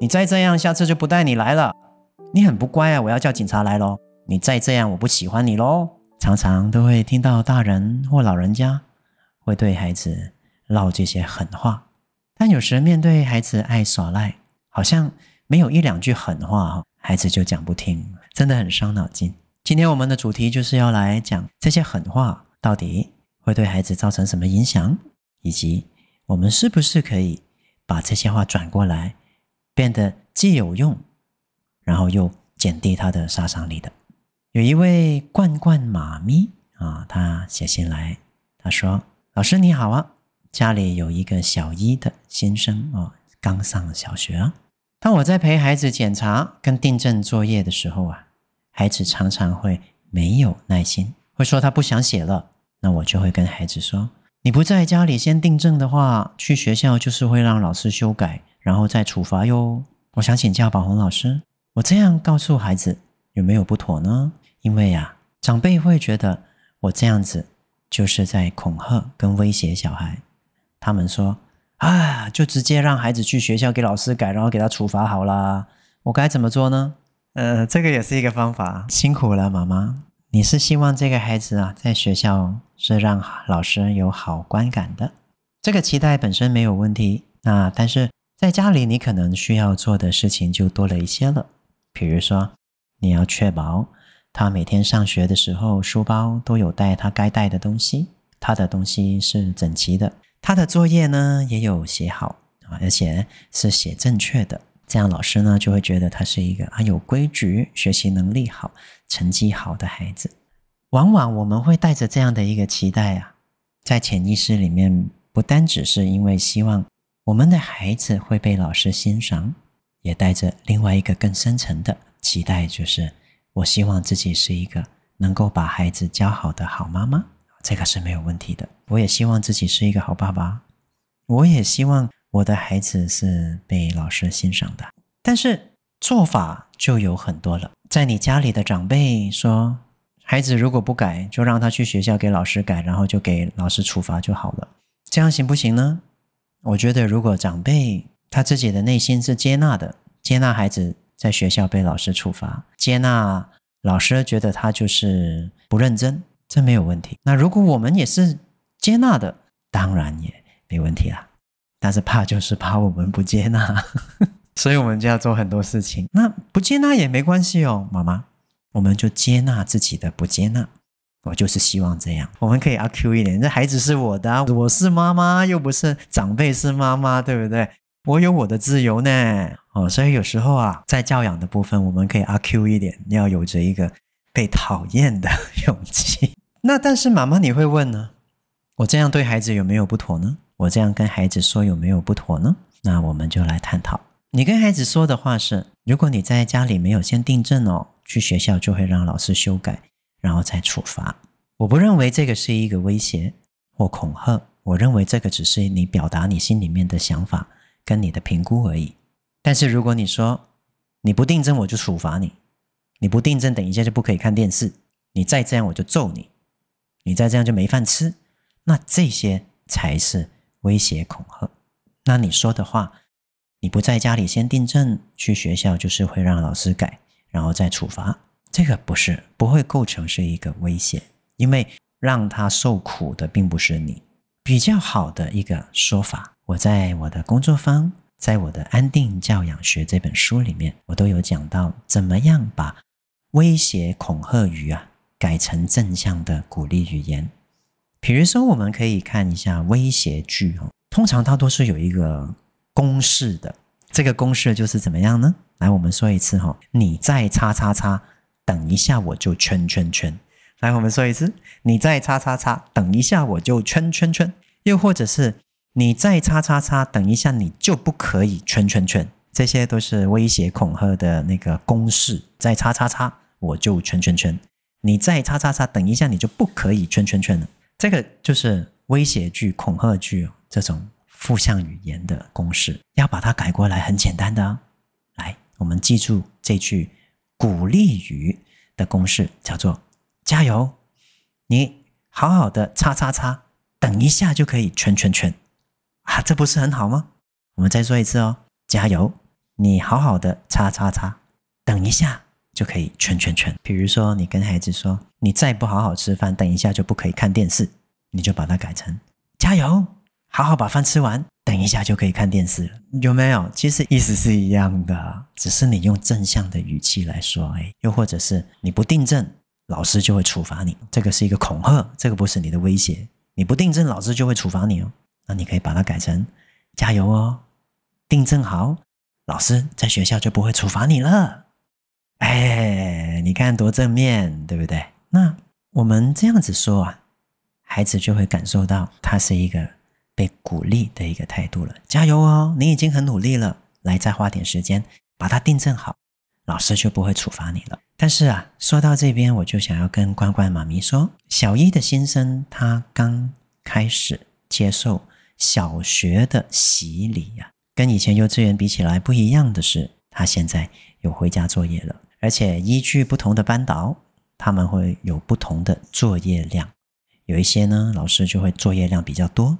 你再这样，下次就不带你来了。你很不乖啊，我要叫警察来喽。你再这样，我不喜欢你喽。常常都会听到大人或老人家会对孩子唠这些狠话，但有时面对孩子爱耍赖，好像没有一两句狠话，孩子就讲不听，真的很伤脑筋。今天我们的主题就是要来讲这些狠话到底会对孩子造成什么影响，以及我们是不是可以把这些话转过来。变得既有用，然后又减低它的杀伤力的。有一位罐罐妈咪啊，她写信来，她说：“老师你好啊，家里有一个小一的新生哦，刚上小学啊。当我在陪孩子检查跟订正作业的时候啊，孩子常常会没有耐心，会说他不想写了。那我就会跟孩子说：你不在家里先订正的话，去学校就是会让老师修改。”然后再处罚哟。我想请教宝红老师，我这样告诉孩子有没有不妥呢？因为呀，长辈会觉得我这样子就是在恐吓跟威胁小孩。他们说啊，就直接让孩子去学校给老师改，然后给他处罚好啦。我该怎么做呢？呃，这个也是一个方法。辛苦了，妈妈。你是希望这个孩子啊，在学校是让老师有好观感的，这个期待本身没有问题。那但是。在家里，你可能需要做的事情就多了一些了。比如说，你要确保他每天上学的时候，书包都有带他该带的东西，他的东西是整齐的，他的作业呢也有写好啊，而且是写正确的。这样老师呢就会觉得他是一个啊有规矩、学习能力好、成绩好的孩子。往往我们会带着这样的一个期待啊，在潜意识里面，不单只是因为希望。我们的孩子会被老师欣赏，也带着另外一个更深层的期待，就是我希望自己是一个能够把孩子教好的好妈妈，这个是没有问题的。我也希望自己是一个好爸爸，我也希望我的孩子是被老师欣赏的。但是做法就有很多了，在你家里的长辈说，孩子如果不改，就让他去学校给老师改，然后就给老师处罚就好了，这样行不行呢？我觉得，如果长辈他自己的内心是接纳的，接纳孩子在学校被老师处罚，接纳老师觉得他就是不认真，这没有问题。那如果我们也是接纳的，当然也没问题啦。但是怕就是怕我们不接纳，所以我们就要做很多事情。那不接纳也没关系哦，妈妈，我们就接纳自己的不接纳。我就是希望这样，我们可以阿 Q 一点。这孩子是我的，我是妈妈，又不是长辈是妈妈，对不对？我有我的自由呢。哦，所以有时候啊，在教养的部分，我们可以阿 Q 一点，要有着一个被讨厌的 勇气。那但是妈妈，你会问呢？我这样对孩子有没有不妥呢？我这样跟孩子说有没有不妥呢？那我们就来探讨。你跟孩子说的话是：如果你在家里没有先订正哦，去学校就会让老师修改。然后再处罚，我不认为这个是一个威胁或恐吓，我认为这个只是你表达你心里面的想法跟你的评估而已。但是如果你说你不定正我就处罚你，你不定正等一下就不可以看电视，你再这样我就揍你，你再这样就没饭吃，那这些才是威胁恐吓。那你说的话，你不在家里先订正，去学校就是会让老师改，然后再处罚。这个不是，不会构成是一个威胁，因为让他受苦的并不是你。比较好的一个说法，我在我的工作坊，在我的《安定教养学》这本书里面，我都有讲到怎么样把威胁恐吓语啊改成正向的鼓励语言。比如说，我们可以看一下威胁句哦，通常它都是有一个公式的。这个公式就是怎么样呢？来，我们说一次哈，你在叉叉叉。等一下，我就圈圈圈。来，我们说一次，你再叉叉叉，等一下我就圈圈圈。又或者是你再叉叉叉，等一下你就不可以圈圈圈。这些都是威胁恐吓的那个公式，再叉叉叉我就圈圈圈，你再叉叉叉等一下你就不可以圈圈圈了。这个就是威胁句、恐吓句这种负向语言的公式，要把它改过来很简单的啊。来，我们记住这句鼓励语的公式，叫做加油，你好好的叉叉叉，等一下就可以圈圈圈啊，这不是很好吗？我们再说一次哦，加油！你好好的叉叉叉，等一下就可以圈圈圈。比如说，你跟孩子说，你再不好好吃饭，等一下就不可以看电视，你就把它改成加油，好好把饭吃完，等一下就可以看电视了。有没有？其实意思是一样的，只是你用正向的语气来说，哎，又或者是你不订正，老师就会处罚你。这个是一个恐吓，这个不是你的威胁。你不订正，老师就会处罚你哦。那你可以把它改成加油哦。订正好，老师在学校就不会处罚你了。哎，你看多正面，对不对？那我们这样子说啊，孩子就会感受到他是一个被鼓励的一个态度了。加油哦，你已经很努力了，来，再花点时间把它订正好，老师就不会处罚你了。但是啊，说到这边，我就想要跟关关妈咪说，小一的新生他刚开始接受小学的洗礼呀、啊。跟以前幼稚园比起来不一样的是，他现在有回家作业了，而且依据不同的班导，他们会有不同的作业量。有一些呢，老师就会作业量比较多，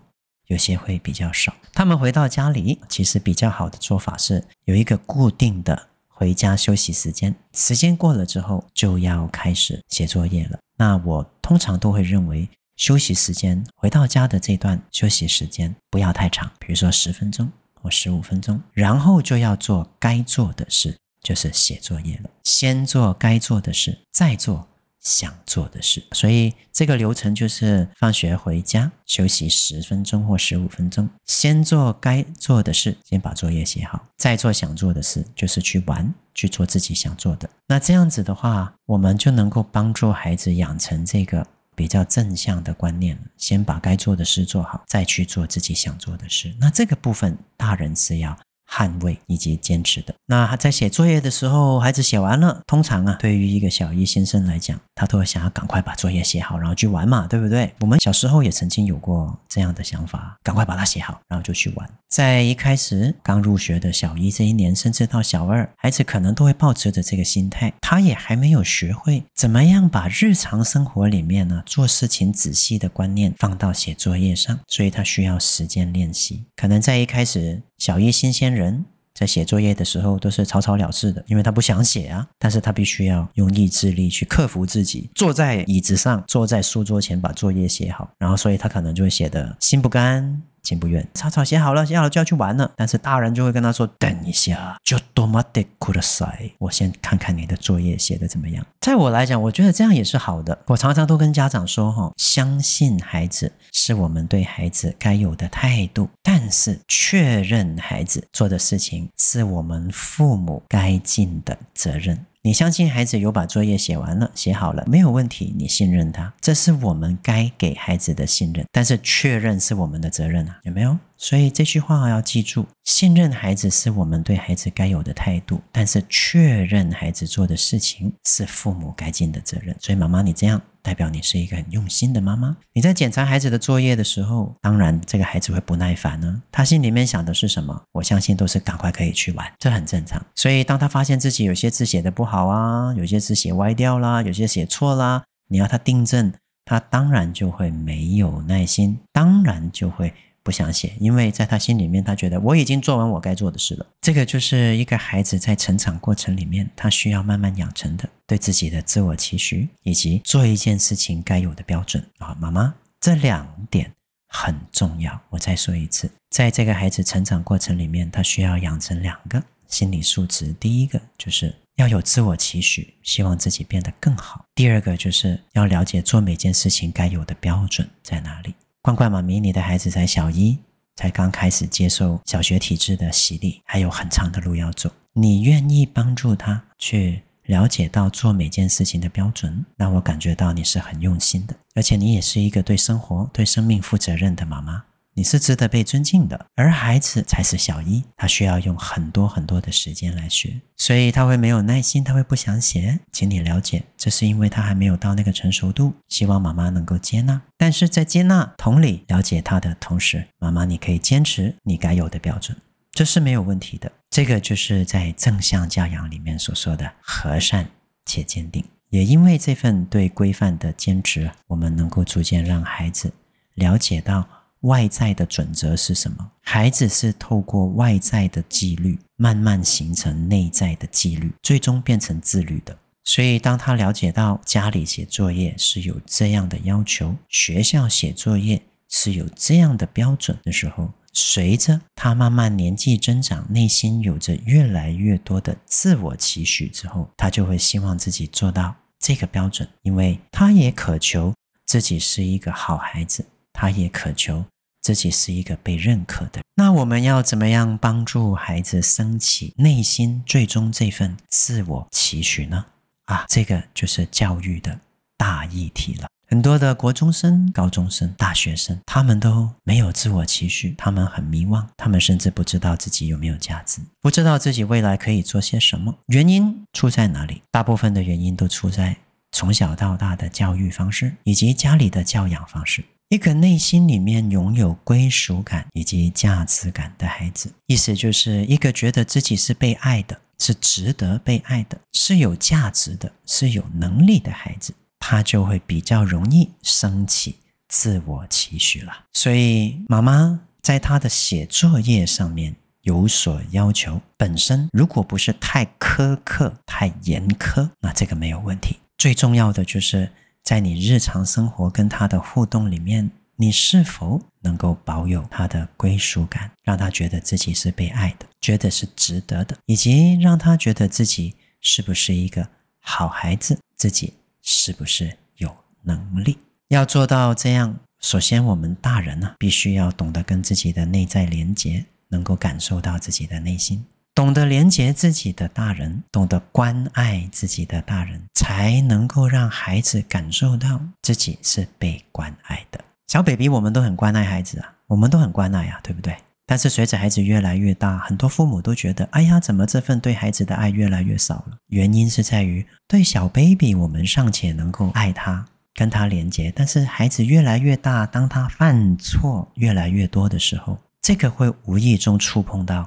有些会比较少。他们回到家里，其实比较好的做法是有一个固定的回家休息时间，时间过了之后就要开始写作业了。那我通常都会认为，休息时间回到家的这段休息时间不要太长，比如说十分钟。或十五分钟，然后就要做该做的事，就是写作业了。先做该做的事，再做想做的事。所以这个流程就是：放学回家休息十分钟或十五分钟，先做该做的事，先把作业写好，再做想做的事，就是去玩，去做自己想做的。那这样子的话，我们就能够帮助孩子养成这个。比较正向的观念，先把该做的事做好，再去做自己想做的事。那这个部分，大人是要。捍卫以及坚持的。那他在写作业的时候，孩子写完了，通常啊，对于一个小一新生来讲，他都会想要赶快把作业写好，然后去玩嘛，对不对？我们小时候也曾经有过这样的想法，赶快把它写好，然后就去玩。在一开始刚入学的小一这一年，甚至到小二，孩子可能都会抱持着这个心态，他也还没有学会怎么样把日常生活里面呢做事情仔细的观念放到写作业上，所以他需要时间练习。可能在一开始。小一新鲜人在写作业的时候都是草草了事的，因为他不想写啊，但是他必须要用意志力去克服自己，坐在椅子上，坐在书桌前把作业写好，然后所以他可能就会写的心不甘。情不愿，草草写好了，写好了就要去玩了。但是大人就会跟他说：“等一下，就多么的苦的塞，我先看看你的作业写的怎么样。”在我来讲，我觉得这样也是好的。我常常都跟家长说：“哈，相信孩子是我们对孩子该有的态度，但是确认孩子做的事情是我们父母该尽的责任。”你相信孩子有把作业写完了，写好了，没有问题。你信任他，这是我们该给孩子的信任。但是确认是我们的责任啊，有没有？所以这句话要记住：信任孩子是我们对孩子该有的态度，但是确认孩子做的事情是父母该尽的责任。所以妈妈，你这样代表你是一个很用心的妈妈。你在检查孩子的作业的时候，当然这个孩子会不耐烦呢。他心里面想的是什么？我相信都是赶快可以去玩，这很正常。所以当他发现自己有些字写的不好啊，有些字写歪掉啦，有些写错啦，你要他订正，他当然就会没有耐心，当然就会。不想写，因为在他心里面，他觉得我已经做完我该做的事了。这个就是一个孩子在成长过程里面，他需要慢慢养成的对自己的自我期许，以及做一件事情该有的标准啊。妈妈，这两点很重要。我再说一次，在这个孩子成长过程里面，他需要养成两个心理素质。第一个就是要有自我期许，希望自己变得更好；第二个就是要了解做每件事情该有的标准在哪里。关关妈咪，你的孩子才小一，才刚开始接受小学体制的洗礼，还有很长的路要走。你愿意帮助他去了解到做每件事情的标准，让我感觉到你是很用心的，而且你也是一个对生活、对生命负责任的妈妈。你是值得被尊敬的，而孩子才是小一，他需要用很多很多的时间来学，所以他会没有耐心，他会不想写。请你了解，这是因为他还没有到那个成熟度。希望妈妈能够接纳，但是在接纳、同理、了解他的同时，妈妈你可以坚持你该有的标准，这是没有问题的。这个就是在正向教养里面所说的和善且坚定。也因为这份对规范的坚持，我们能够逐渐让孩子了解到。外在的准则是什么？孩子是透过外在的纪律，慢慢形成内在的纪律，最终变成自律的。所以，当他了解到家里写作业是有这样的要求，学校写作业是有这样的标准的时候，随着他慢慢年纪增长，内心有着越来越多的自我期许之后，他就会希望自己做到这个标准，因为他也渴求自己是一个好孩子。他也渴求自己是一个被认可的。那我们要怎么样帮助孩子升起内心最终这份自我期许呢？啊，这个就是教育的大议题了。很多的国中生、高中生、大学生，他们都没有自我期许，他们很迷惘，他们甚至不知道自己有没有价值，不知道自己未来可以做些什么。原因出在哪里？大部分的原因都出在从小到大的教育方式以及家里的教养方式。一个内心里面拥有归属感以及价值感的孩子，意思就是一个觉得自己是被爱的，是值得被爱的，是有价值的，是有能力的孩子，他就会比较容易升起自我期许了。所以，妈妈在他的写作业上面有所要求，本身如果不是太苛刻、太严苛，那这个没有问题。最重要的就是。在你日常生活跟他的互动里面，你是否能够保有他的归属感，让他觉得自己是被爱的，觉得是值得的，以及让他觉得自己是不是一个好孩子，自己是不是有能力？要做到这样，首先我们大人呢，必须要懂得跟自己的内在连结，能够感受到自己的内心。懂得连接自己的大人，懂得关爱自己的大人，才能够让孩子感受到自己是被关爱的。小 baby，我们都很关爱孩子啊，我们都很关爱啊，对不对？但是随着孩子越来越大，很多父母都觉得，哎呀，怎么这份对孩子的爱越来越少了？原因是在于，对小 baby，我们尚且能够爱他，跟他连接，但是孩子越来越大，当他犯错越来越多的时候，这个会无意中触碰到。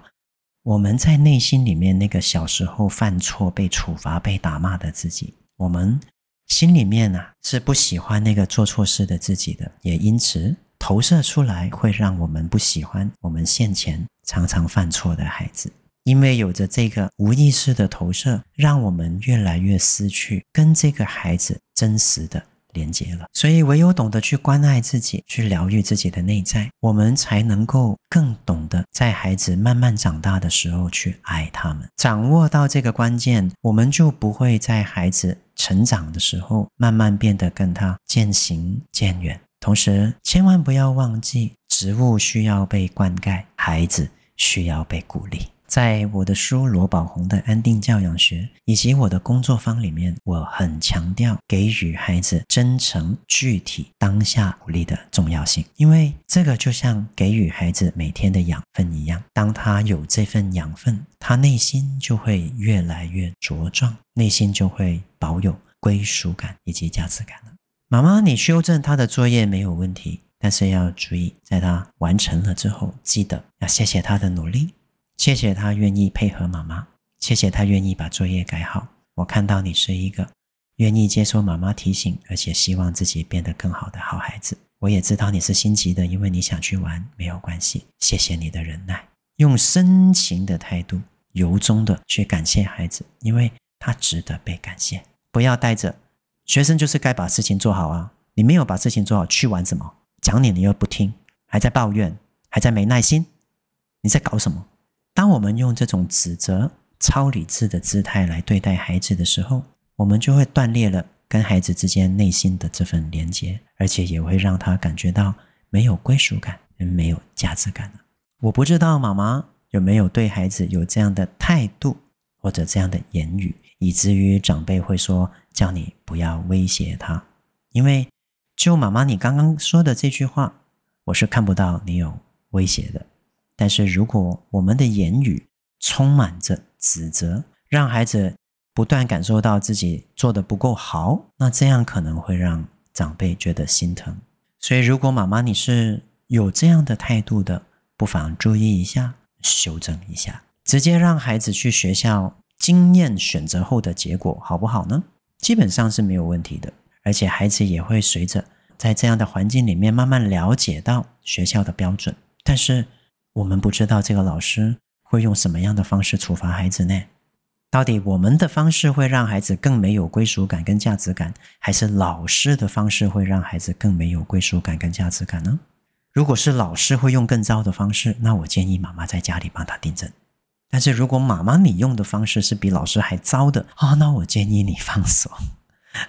我们在内心里面那个小时候犯错被处罚被打骂的自己，我们心里面啊是不喜欢那个做错事的自己的，也因此投射出来会让我们不喜欢我们现前常常犯错的孩子，因为有着这个无意识的投射，让我们越来越失去跟这个孩子真实的。连接了，所以唯有懂得去关爱自己，去疗愈自己的内在，我们才能够更懂得在孩子慢慢长大的时候去爱他们。掌握到这个关键，我们就不会在孩子成长的时候慢慢变得跟他渐行渐远。同时，千万不要忘记，植物需要被灌溉，孩子需要被鼓励。在我的书《罗宝鸿的安定教养学》以及我的工作坊里面，我很强调给予孩子真诚、具体、当下鼓励的重要性，因为这个就像给予孩子每天的养分一样，当他有这份养分，他内心就会越来越茁壮，内心就会保有归属感以及价值感了。妈妈，你修正他的作业没有问题，但是要注意，在他完成了之后，记得要谢谢他的努力。谢谢他愿意配合妈妈，谢谢他愿意把作业改好。我看到你是一个愿意接受妈妈提醒，而且希望自己变得更好的好孩子。我也知道你是心急的，因为你想去玩，没有关系。谢谢你的忍耐，用深情的态度，由衷的去感谢孩子，因为他值得被感谢。不要带着学生就是该把事情做好啊，你没有把事情做好，去玩什么？讲你你又不听，还在抱怨，还在没耐心，你在搞什么？当我们用这种指责、超理智的姿态来对待孩子的时候，我们就会断裂了跟孩子之间内心的这份连接，而且也会让他感觉到没有归属感、没有价值感。我不知道妈妈有没有对孩子有这样的态度或者这样的言语，以至于长辈会说叫你不要威胁他，因为就妈妈你刚刚说的这句话，我是看不到你有威胁的。但是如果我们的言语充满着指责，让孩子不断感受到自己做得不够好，那这样可能会让长辈觉得心疼。所以，如果妈妈你是有这样的态度的，不妨注意一下，修正一下，直接让孩子去学校经验选择后的结果，好不好呢？基本上是没有问题的，而且孩子也会随着在这样的环境里面慢慢了解到学校的标准。但是我们不知道这个老师会用什么样的方式处罚孩子呢？到底我们的方式会让孩子更没有归属感跟价值感，还是老师的方式会让孩子更没有归属感跟价值感呢？如果是老师会用更糟的方式，那我建议妈妈在家里帮他订正。但是如果妈妈你用的方式是比老师还糟的啊，那我建议你放手，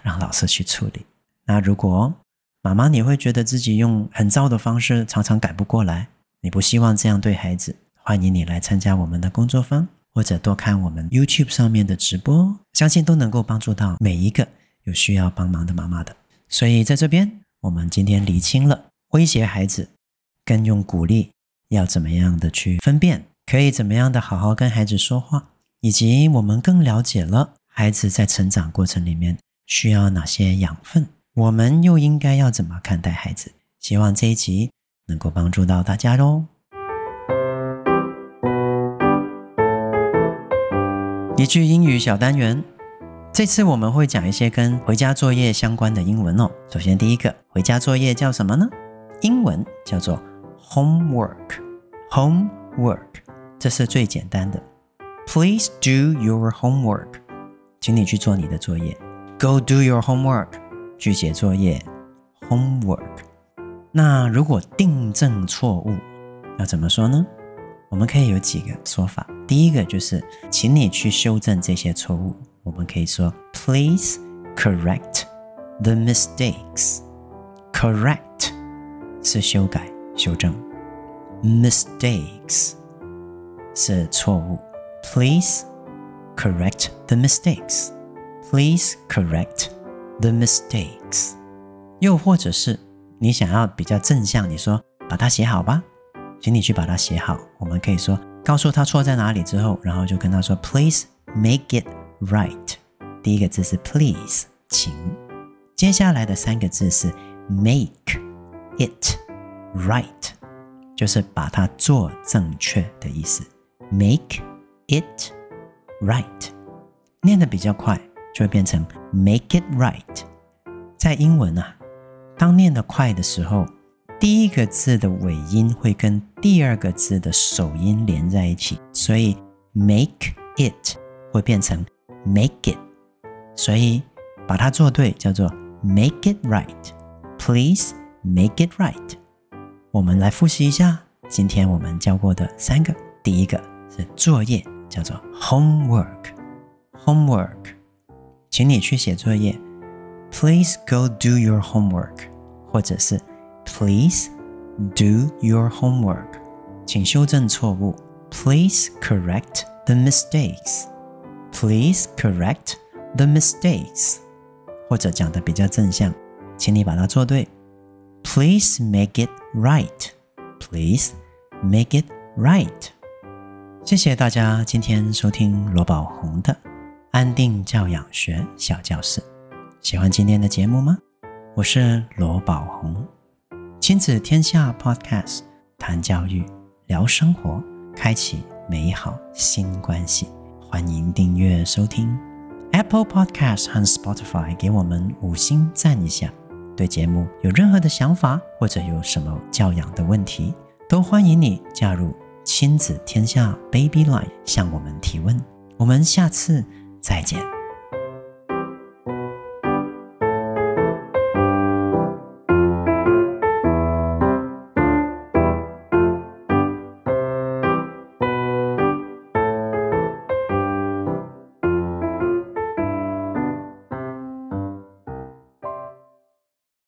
让老师去处理。那如果妈妈你会觉得自己用很糟的方式常常改不过来，你不希望这样对孩子，欢迎你来参加我们的工作坊。或者多看我们 YouTube 上面的直播，相信都能够帮助到每一个有需要帮忙的妈妈的。所以在这边，我们今天厘清了威胁孩子跟用鼓励要怎么样的去分辨，可以怎么样的好好跟孩子说话，以及我们更了解了孩子在成长过程里面需要哪些养分，我们又应该要怎么看待孩子。希望这一集能够帮助到大家喽。一句英语小单元，这次我们会讲一些跟回家作业相关的英文哦。首先，第一个回家作业叫什么呢？英文叫做 homework。homework，这是最简单的。Please do your homework，请你去做你的作业。Go do your homework，去写作业。homework。那如果订正错误，要怎么说呢？我们可以有几个说法。第一个就是，请你去修正这些错误。我们可以说，Please correct the mistakes。Correct 是修改、修正，mistakes 是错误。Please correct the mistakes。Please correct the mistakes。又或者是你想要比较正向，你说把它写好吧。请你去把它写好。我们可以说，告诉他错在哪里之后，然后就跟他说，Please make it right。第一个字是 Please，请。接下来的三个字是 Make it right，就是把它做正确的意思。Make it right，念得比较快，就会变成 Make it right。在英文啊，当念得快的时候。第一个字的尾音会跟第二个字的首音连在一起，所以 make it 会变成 make it，所以把它做对叫做 make it right。Please make it right。我们来复习一下今天我们教过的三个，第一个是作业，叫做 homework。homework，请你去写作业。Please go do your homework，或者是。Please do your homework。请修正错误。Please correct the mistakes。Please correct the mistakes。或者讲得比较正向，请你把它做对。Please make it right。Please make it right。谢谢大家今天收听罗宝红的安定教养学小教室。 喜欢今天的节目吗？我是罗宝红。亲子天下 Podcast，谈教育，聊生活，开启美好新关系。欢迎订阅收听 Apple Podcast 和 Spotify，给我们五星赞一下。对节目有任何的想法，或者有什么教养的问题，都欢迎你加入亲子天下 Baby Line 向我们提问。我们下次再见。